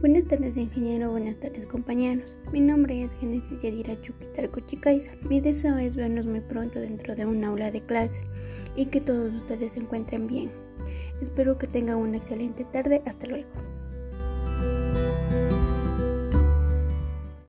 Buenas tardes, ingeniero. Buenas tardes, compañeros. Mi nombre es Genesis Yadira Chupitar Cochicaiza. Mi deseo es vernos muy pronto dentro de un aula de clases y que todos ustedes se encuentren bien. Espero que tengan una excelente tarde. Hasta luego.